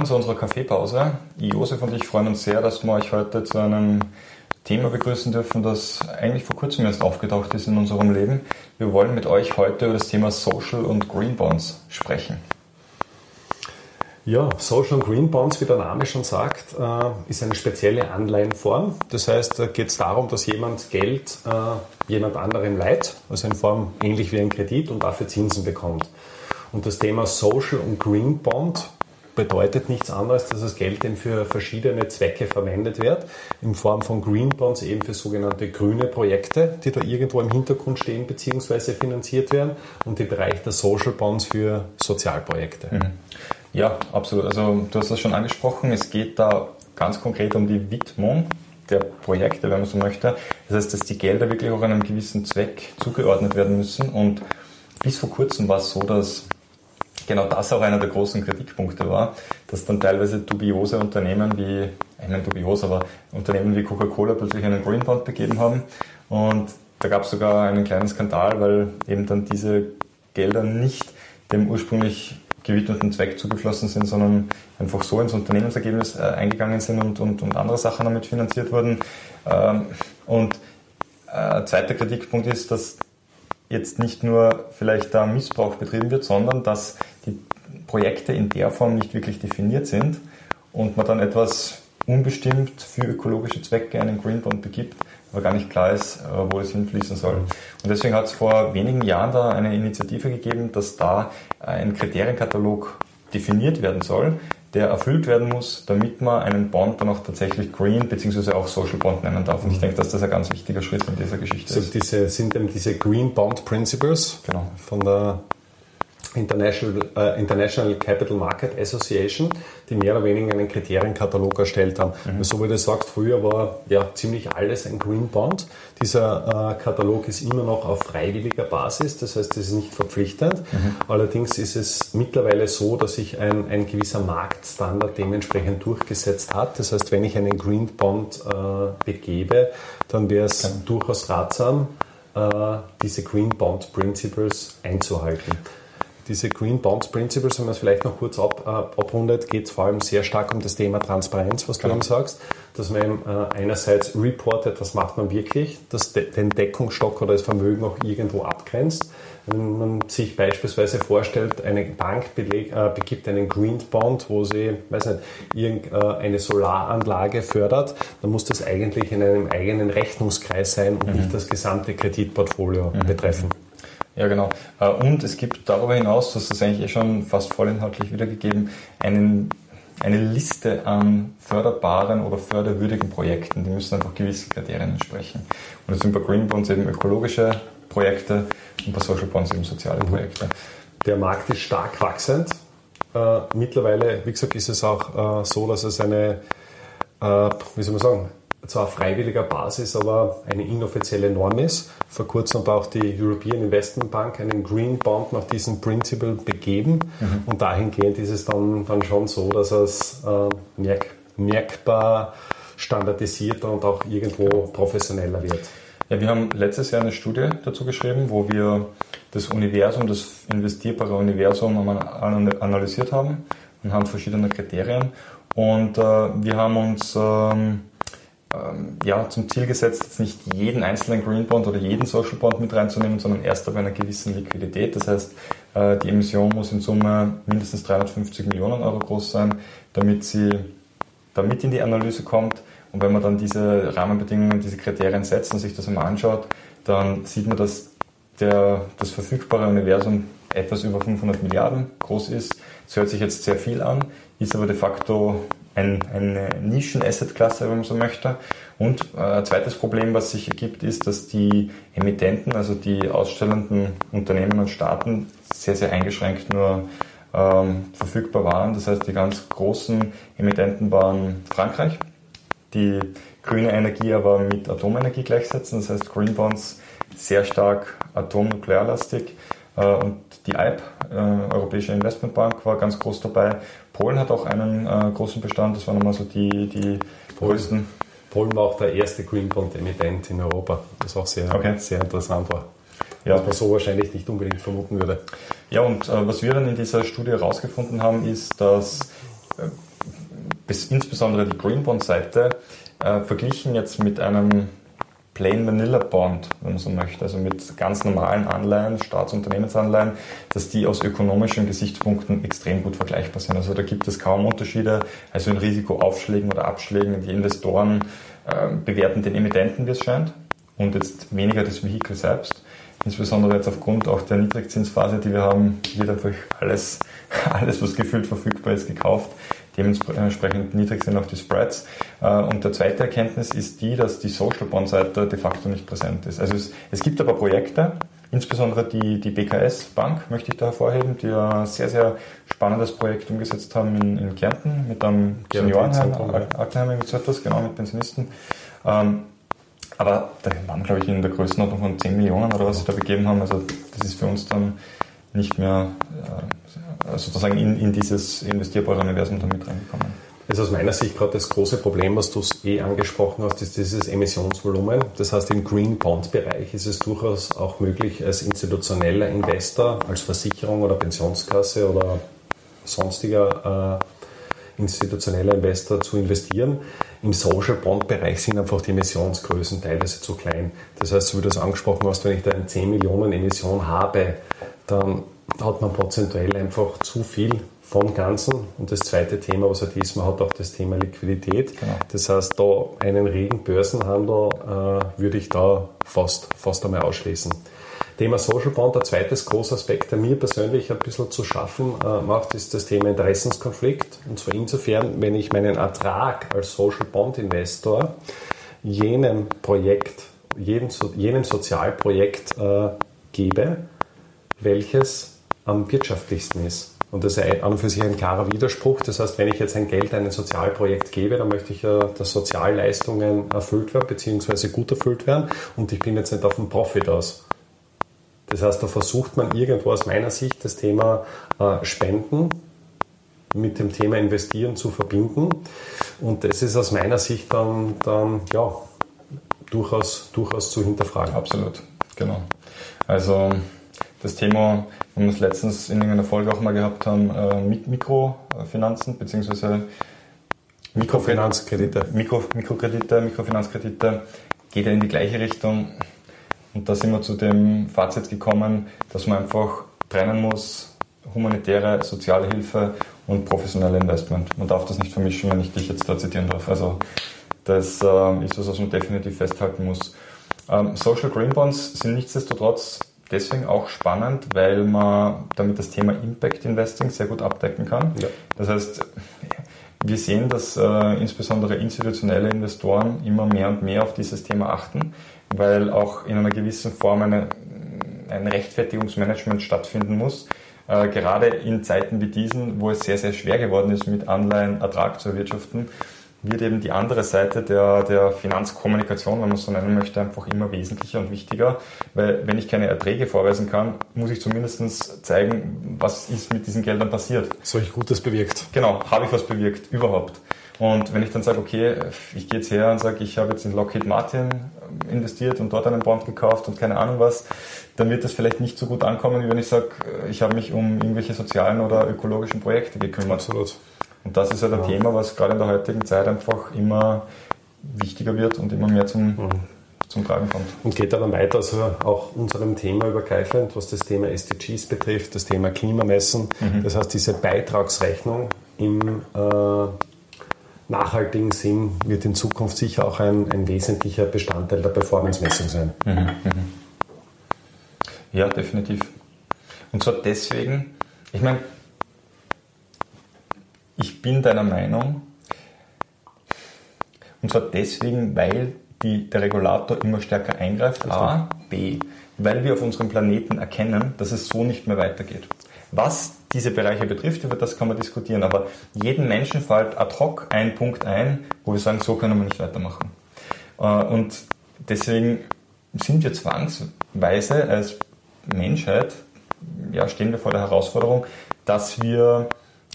Willkommen zu unserer Kaffeepause. Josef und ich freuen uns sehr, dass wir euch heute zu einem Thema begrüßen dürfen, das eigentlich vor kurzem erst aufgetaucht ist in unserem Leben. Wir wollen mit euch heute über das Thema Social und Green Bonds sprechen. Ja, Social und Green Bonds, wie der Name schon sagt, äh, ist eine spezielle Anleihenform. Das heißt, da geht es darum, dass jemand Geld äh, jemand anderem leiht, also in Form ähnlich wie ein Kredit und dafür Zinsen bekommt. Und das Thema Social und Green Bond bedeutet nichts anderes, dass das Geld eben für verschiedene Zwecke verwendet wird, in Form von Green Bonds eben für sogenannte grüne Projekte, die da irgendwo im Hintergrund stehen bzw. finanziert werden und im Bereich der Social Bonds für Sozialprojekte. Mhm. Ja, absolut. Also du hast das schon angesprochen. Es geht da ganz konkret um die Widmung der Projekte, wenn man so möchte. Das heißt, dass die Gelder wirklich auch einem gewissen Zweck zugeordnet werden müssen. Und bis vor kurzem war es so, dass genau das auch einer der großen Kritikpunkte war, dass dann teilweise dubiose Unternehmen wie, ich dubios, aber Unternehmen wie Coca-Cola plötzlich einen Green Bond begeben haben. Und da gab es sogar einen kleinen Skandal, weil eben dann diese Gelder nicht dem ursprünglich gewidmeten Zweck zugeflossen sind, sondern einfach so ins Unternehmensergebnis äh, eingegangen sind und, und, und andere Sachen damit finanziert wurden. Ähm, und äh, zweiter Kritikpunkt ist, dass jetzt nicht nur vielleicht da Missbrauch betrieben wird, sondern dass die Projekte in der Form nicht wirklich definiert sind und man dann etwas unbestimmt für ökologische Zwecke einen Green Bond begibt, aber gar nicht klar ist, äh, wo es hinfließen soll. Und deswegen hat es vor wenigen Jahren da eine Initiative gegeben, dass da ein Kriterienkatalog definiert werden soll, der erfüllt werden muss, damit man einen Bond dann auch tatsächlich Green bzw. auch Social Bond nennen darf. Und ich denke, dass das ein ganz wichtiger Schritt in dieser Geschichte so, ist. Diese, sind eben diese Green Bond Principles genau. von der International, äh, International Capital Market Association, die mehr oder weniger einen Kriterienkatalog erstellt haben. Mhm. So wie du sagst, früher war ja ziemlich alles ein Green Bond. Dieser äh, Katalog ist immer noch auf freiwilliger Basis, das heißt, es ist nicht verpflichtend. Mhm. Allerdings ist es mittlerweile so, dass sich ein, ein gewisser Marktstandard dementsprechend durchgesetzt hat. Das heißt, wenn ich einen Green Bond äh, begebe, dann wäre es mhm. durchaus ratsam, äh, diese Green Bond Principles einzuhalten diese Green Bonds Principles, wenn man es vielleicht noch kurz ab, äh, abrundet, geht es vor allem sehr stark um das Thema Transparenz, was genau. du eben sagst, dass man eben, äh, einerseits reportet, was macht man wirklich, dass de den Deckungsstock oder das Vermögen auch irgendwo abgrenzt. Wenn man sich beispielsweise vorstellt, eine Bank beleg, äh, begibt einen Green Bond, wo sie, weiß nicht, irgendeine Solaranlage fördert, dann muss das eigentlich in einem eigenen Rechnungskreis sein und mhm. nicht das gesamte Kreditportfolio mhm. betreffen. Ja, genau. Äh, und es gibt darüber hinaus, das ist eigentlich eh schon fast vollinhaltlich wiedergegeben, einen, eine Liste an förderbaren oder förderwürdigen Projekten. Die müssen einfach gewissen Kriterien entsprechen. Und das sind bei Green Bonds eben ökologische Projekte und bei Social Bonds eben soziale Projekte. Der Markt ist stark wachsend. Äh, mittlerweile, wie gesagt, ist es auch äh, so, dass es eine, wie soll man sagen, zwar auf freiwilliger Basis, aber eine inoffizielle Norm ist. Vor kurzem hat auch die European Investment Bank einen Green Bond nach diesem Principle begeben mhm. und dahingehend ist es dann, dann schon so, dass es äh, merk, merkbar standardisierter und auch irgendwo professioneller wird. Ja, wir haben letztes Jahr eine Studie dazu geschrieben, wo wir das Universum, das investierbare Universum analysiert haben anhand verschiedener Kriterien und äh, wir haben uns ähm, ähm, ja, zum Ziel gesetzt, jetzt nicht jeden einzelnen Green Bond oder jeden Social Bond mit reinzunehmen, sondern erst ab einer gewissen Liquidität. Das heißt, äh, die Emission muss in Summe mindestens 350 Millionen Euro groß sein, damit sie damit in die Analyse kommt. Und wenn man dann diese Rahmenbedingungen, diese Kriterien setzt und sich das einmal anschaut, dann sieht man, dass der, das verfügbare Universum etwas über 500 Milliarden groß ist. Das hört sich jetzt sehr viel an, ist aber de facto ein, eine Nischen-Asset-Klasse, wenn man so möchte. Und äh, ein zweites Problem, was sich ergibt, ist, dass die Emittenten, also die ausstellenden Unternehmen und Staaten, sehr, sehr eingeschränkt nur ähm, verfügbar waren. Das heißt, die ganz großen Emittenten waren Frankreich, die grüne Energie aber mit Atomenergie gleichsetzen. Das heißt, Green Bonds sehr stark atomnuklearlastig. Äh, und die EIB, äh, Europäische Investmentbank, war ganz groß dabei. Polen hat auch einen äh, großen Bestand, das waren nochmal so die, die Polen. größten. Polen war auch der erste Green Bond Emittent in Europa, was auch sehr, okay. sehr interessant war. Ja. Was man so wahrscheinlich nicht unbedingt vermuten würde. Ja, und äh, was wir dann in dieser Studie herausgefunden haben, ist, dass bis insbesondere die Green Bond Seite äh, verglichen jetzt mit einem Plain Vanilla Bond, wenn man so möchte, also mit ganz normalen Anleihen, Staatsunternehmensanleihen, dass die aus ökonomischen Gesichtspunkten extrem gut vergleichbar sind. Also da gibt es kaum Unterschiede, also in Risikoaufschlägen oder Abschlägen. Die Investoren äh, bewerten den Emittenten, wie es scheint, und jetzt weniger das Vehikel selbst. Insbesondere jetzt aufgrund auch der Niedrigzinsphase, die wir haben, wird einfach alles, alles, was gefühlt verfügbar ist, gekauft dementsprechend niedrig sind auch die Spreads. Äh, und der zweite Erkenntnis ist die, dass die Social Bond-Seite de facto nicht präsent ist. Also es, es gibt aber Projekte, insbesondere die, die BKS Bank möchte ich da hervorheben, die ein sehr, sehr spannendes Projekt umgesetzt haben in, in Kärnten mit einem Seniorenheim, Altenheim, irgendwie so etwas, genau, mit Pensionisten. Ähm, aber da waren, glaube ich, in der Größenordnung von 10 Millionen oder was sie da begeben haben. Also das ist für uns dann nicht mehr äh, sozusagen in, in dieses investierbare Universum damit reingekommen. Das ist aus meiner Sicht gerade das große Problem, was du eh angesprochen hast, ist dieses Emissionsvolumen. Das heißt, im Green Bond Bereich ist es durchaus auch möglich, als institutioneller Investor, als Versicherung oder Pensionskasse oder sonstiger äh, institutioneller Investor zu investieren. Im Social Bond Bereich sind einfach die Emissionsgrößen teilweise zu klein. Das heißt, so wie du das angesprochen hast, wenn ich da eine 10 Millionen Emission habe, dann hat man prozentuell einfach zu viel vom Ganzen. Und das zweite Thema, was halt ist, man hat auch das Thema Liquidität. Genau. Das heißt, da einen regen Börsenhandel äh, würde ich da fast, fast einmal ausschließen. Thema Social Bond, der zweite große Aspekt, der mir persönlich ein bisschen zu schaffen äh, macht, ist das Thema Interessenskonflikt. Und zwar insofern, wenn ich meinen Ertrag als Social Bond Investor jenem Projekt, jenem, jenem Sozialprojekt äh, gebe, welches am wirtschaftlichsten ist. Und das ist an und für sich ein klarer Widerspruch. Das heißt, wenn ich jetzt ein Geld an ein Sozialprojekt gebe, dann möchte ich ja, dass Sozialleistungen erfüllt werden, beziehungsweise gut erfüllt werden. Und ich bin jetzt nicht auf den Profit aus. Das heißt, da versucht man irgendwo aus meiner Sicht das Thema äh, Spenden mit dem Thema Investieren zu verbinden. Und das ist aus meiner Sicht dann, dann ja, durchaus, durchaus zu hinterfragen. Absolut, genau. Also das Thema, wir haben es letztens in irgendeiner Folge auch mal gehabt haben, äh, Mikrofinanzen bzw. Mikrofinanzkredite. Mikro, Mikrokredite, Mikrofinanzkredite geht ja in die gleiche Richtung. Und da sind wir zu dem Fazit gekommen, dass man einfach trennen muss, humanitäre, soziale Hilfe und professionelle Investment. Man darf das nicht vermischen, wenn ich dich jetzt da zitieren darf. Also das äh, ist was, was man definitiv festhalten muss. Ähm, Social Green Bonds sind nichtsdestotrotz deswegen auch spannend, weil man damit das Thema Impact Investing sehr gut abdecken kann. Ja. Das heißt, wir sehen, dass äh, insbesondere institutionelle Investoren immer mehr und mehr auf dieses Thema achten, weil auch in einer gewissen Form eine, ein Rechtfertigungsmanagement stattfinden muss. Äh, gerade in Zeiten wie diesen, wo es sehr, sehr schwer geworden ist, mit Anleihen Ertrag zu erwirtschaften, wird eben die andere Seite der, der Finanzkommunikation, wenn man es so nennen möchte, einfach immer wesentlicher und wichtiger. Weil wenn ich keine Erträge vorweisen kann, muss ich zumindest zeigen, was ist mit diesen Geldern passiert. Soll ich Gutes bewirkt? Genau, habe ich was bewirkt, überhaupt. Und wenn ich dann sage, okay, ich gehe jetzt her und sage, ich habe jetzt in Lockheed Martin investiert und dort einen Bond gekauft und keine Ahnung was, dann wird das vielleicht nicht so gut ankommen, wie wenn ich sage, ich habe mich um irgendwelche sozialen oder ökologischen Projekte gekümmert. Absolut. Und das ist halt ein ja. Thema, was gerade in der heutigen Zeit einfach immer wichtiger wird und immer mehr zum, mhm. zum Tragen kommt. Und geht dann weiter, also auch unserem Thema übergreifend, was das Thema SDGs betrifft, das Thema Klimamessen. Mhm. Das heißt, diese Beitragsrechnung im äh, nachhaltigen Sinn wird in Zukunft sicher auch ein, ein wesentlicher Bestandteil der Performance-Messung sein. Mhm. Mhm. Ja, definitiv. Und zwar deswegen, ich meine, ich bin deiner Meinung, und zwar deswegen, weil die, der Regulator immer stärker eingreift. A. B. Weil wir auf unserem Planeten erkennen, dass es so nicht mehr weitergeht. Was diese Bereiche betrifft, über das kann man diskutieren, aber jeden Menschen fällt ad hoc ein Punkt ein, wo wir sagen, so können wir nicht weitermachen. Äh, und deswegen sind wir zwangsweise als Menschheit, ja, stehen wir vor der Herausforderung, dass wir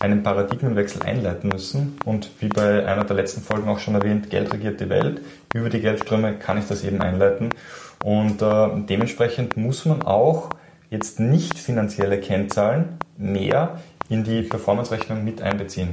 einen Paradigmenwechsel einleiten müssen. Und wie bei einer der letzten Folgen auch schon erwähnt, Geld regiert die Welt. Über die Geldströme kann ich das eben einleiten. Und äh, dementsprechend muss man auch jetzt nicht finanzielle Kennzahlen mehr in die Performance-Rechnung mit einbeziehen.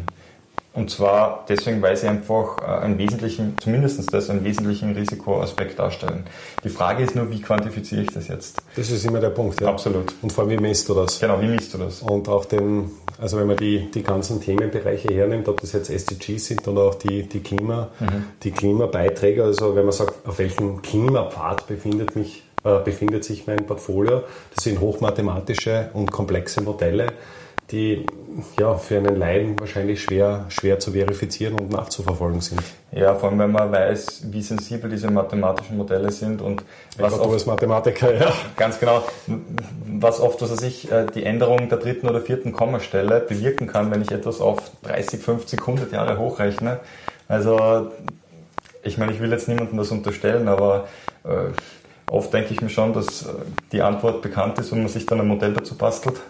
Und zwar deswegen, weil sie einfach äh, einen wesentlichen, zumindest das, einen wesentlichen Risikoaspekt darstellen. Die Frage ist nur, wie quantifiziere ich das jetzt? Das ist immer der Punkt, ja. Absolut. Und vor allem, wie misst du das? Genau, wie misst du das? Und auch den, also wenn man die, die ganzen Themenbereiche hernimmt, ob das jetzt SDGs sind oder auch die, die Klima, mhm. die Klimabeiträge, also wenn man sagt, auf welchem Klimapfad befindet mich äh, befindet sich mein Portfolio. Das sind hochmathematische und komplexe Modelle, die ja, für einen Laien wahrscheinlich schwer, schwer zu verifizieren und nachzuverfolgen sind. Ja, vor allem wenn man weiß, wie sensibel diese mathematischen Modelle sind und was ich oft, du als Mathematiker, ja. Ganz genau, was oft, was ich, äh, die Änderung der dritten oder vierten Kommastelle bewirken kann, wenn ich etwas auf 30, 50, 100 Jahre hochrechne. Also, ich meine, ich will jetzt niemandem das unterstellen, aber äh, oft denke ich mir schon, dass äh, die Antwort bekannt ist und man sich dann ein Modell dazu bastelt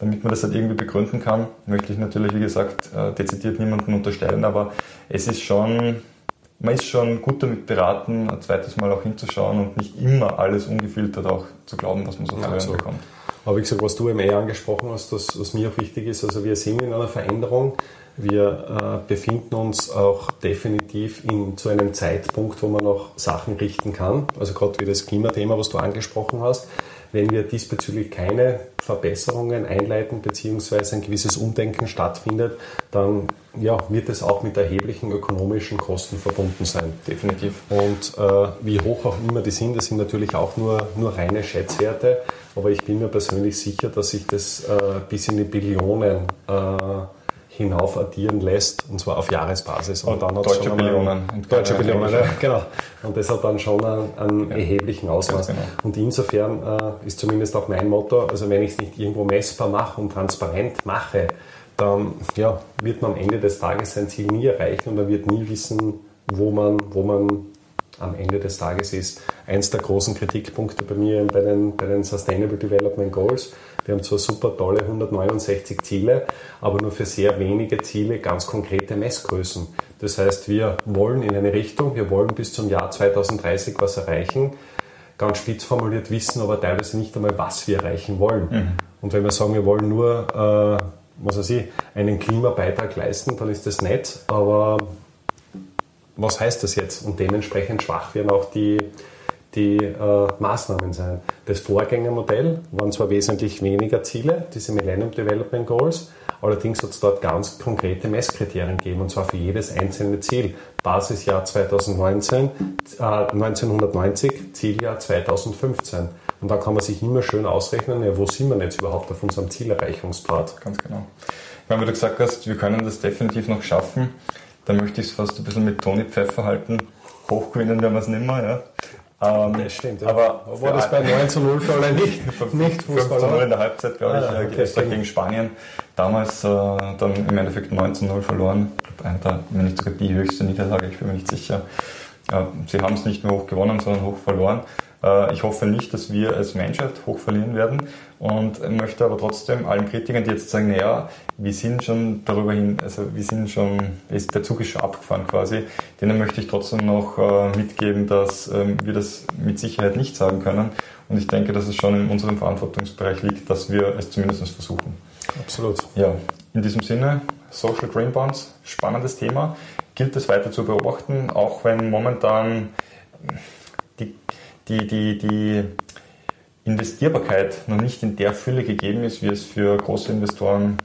damit man das halt irgendwie begründen kann, möchte ich natürlich, wie gesagt, äh, dezidiert niemanden unterstellen, aber es ist schon, man ist schon gut damit beraten, ein zweites Mal auch hinzuschauen und nicht immer alles ungefiltert auch zu glauben, was man so zu hören so. bekommt. Aber wie gesagt, was du eben eh angesprochen hast, das, was mir auch wichtig ist, also wir sind in einer Veränderung. Wir äh, befinden uns auch definitiv in, zu einem Zeitpunkt, wo man noch Sachen richten kann. Also gerade wie das Klimathema, was du angesprochen hast. Wenn wir diesbezüglich keine Verbesserungen einleiten bzw. ein gewisses Umdenken stattfindet, dann ja, wird es auch mit erheblichen ökonomischen Kosten verbunden sein. Definitiv. Und äh, wie hoch auch immer die sind, das sind natürlich auch nur, nur reine Schätzwerte, aber ich bin mir persönlich sicher, dass sich das äh, bis in die Billionen äh, hinauf addieren lässt, und zwar auf Jahresbasis. Und, und dann deutsche Billionen. Deutsche Billionen, ja, genau. Und das hat dann schon einen, einen ja. erheblichen Ausmaß. Genau. Und insofern äh, ist zumindest auch mein Motto, also wenn ich es nicht irgendwo messbar mache und transparent mache, dann ja, wird man am Ende des Tages sein Ziel nie erreichen und man wird nie wissen, wo man, wo man am Ende des Tages ist. Eins der großen Kritikpunkte bei mir bei den, bei den Sustainable Development Goals wir haben zwar super tolle 169 Ziele, aber nur für sehr wenige Ziele ganz konkrete Messgrößen. Das heißt, wir wollen in eine Richtung, wir wollen bis zum Jahr 2030 was erreichen, ganz spitz formuliert wissen aber teilweise nicht einmal, was wir erreichen wollen. Mhm. Und wenn wir sagen, wir wollen nur, äh, was weiß ich, einen Klimabeitrag leisten, dann ist das nett, aber was heißt das jetzt? Und dementsprechend schwach werden auch die, die äh, Maßnahmen sein. Das Vorgängermodell waren zwar wesentlich weniger Ziele, diese Millennium Development Goals, allerdings hat es dort ganz konkrete Messkriterien gegeben, und zwar für jedes einzelne Ziel. Basisjahr 2019, äh, 1990, Zieljahr 2015. Und da kann man sich immer schön ausrechnen, ja, wo sind wir jetzt überhaupt auf unserem Zielerreichungspfad. Ganz genau. Wenn du gesagt hast, wir können das definitiv noch schaffen, dann möchte ich es fast ein bisschen mit Toni Pfeffer halten. Hochgewinnen werden wir es nicht mehr, ja. Ähm, das stimmt, ja. Aber war das bei 9 zu 0 für alle nicht, nicht Fußball? 5 zu 0 in der Halbzeit, glaube ich, ah, okay, Österreich gegen Spanien. Damals äh, dann im Endeffekt 9 zu 0 verloren. Ich glaube, wenn nicht sogar die höchste Niederlage, ich bin mir nicht sicher. Äh, sie haben es nicht nur hoch gewonnen, sondern hoch verloren. Äh, ich hoffe nicht, dass wir als Menschheit hoch verlieren werden und möchte aber trotzdem allen Kritikern, die jetzt sagen, naja, wir sind schon darüber hin, also wir sind schon, ist, der Zug ist schon abgefahren quasi, denen möchte ich trotzdem noch äh, mitgeben, dass ähm, wir das mit Sicherheit nicht sagen können und ich denke, dass es schon in unserem Verantwortungsbereich liegt, dass wir es zumindest versuchen. Absolut. Ja, in diesem Sinne, Social Green Bonds, spannendes Thema, gilt es weiter zu beobachten, auch wenn momentan die, die, die Investierbarkeit noch nicht in der Fülle gegeben ist, wie es für große Investoren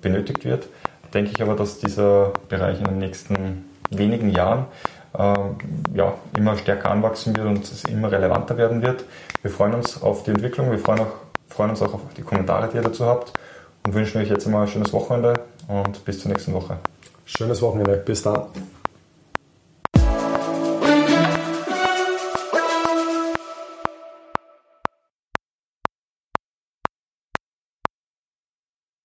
benötigt wird, denke ich aber, dass dieser Bereich in den nächsten wenigen Jahren äh, ja, immer stärker anwachsen wird und es immer relevanter werden wird. Wir freuen uns auf die Entwicklung, wir freuen, auch, freuen uns auch auf die Kommentare, die ihr dazu habt und wünschen euch jetzt einmal ein schönes Wochenende und bis zur nächsten Woche. Schönes Wochenende, bis dann.